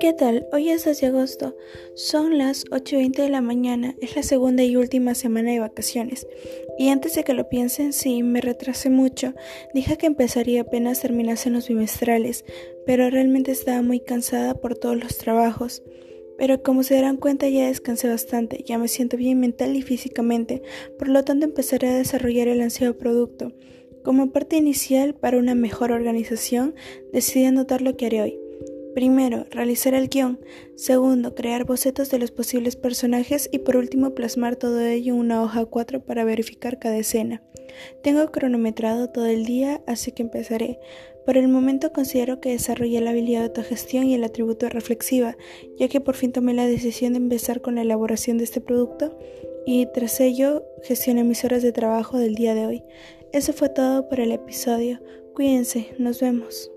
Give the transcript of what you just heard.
¿Qué tal? Hoy es 2 de agosto. Son las 8.20 de la mañana. Es la segunda y última semana de vacaciones. Y antes de que lo piensen, sí, me retrasé mucho. Dije que empezaría apenas terminasen los bimestrales, pero realmente estaba muy cansada por todos los trabajos. Pero como se darán cuenta ya descansé bastante, ya me siento bien mental y físicamente, por lo tanto empezaré a desarrollar el ansiado producto. Como parte inicial para una mejor organización, decidí anotar lo que haré hoy. Primero, realizar el guion. Segundo, crear bocetos de los posibles personajes. Y por último, plasmar todo ello en una hoja 4 para verificar cada escena. Tengo cronometrado todo el día, así que empezaré. Por el momento considero que desarrollé la habilidad de autogestión y el atributo reflexiva, ya que por fin tomé la decisión de empezar con la elaboración de este producto y tras ello gestioné mis horas de trabajo del día de hoy. Eso fue todo por el episodio. Cuídense, nos vemos.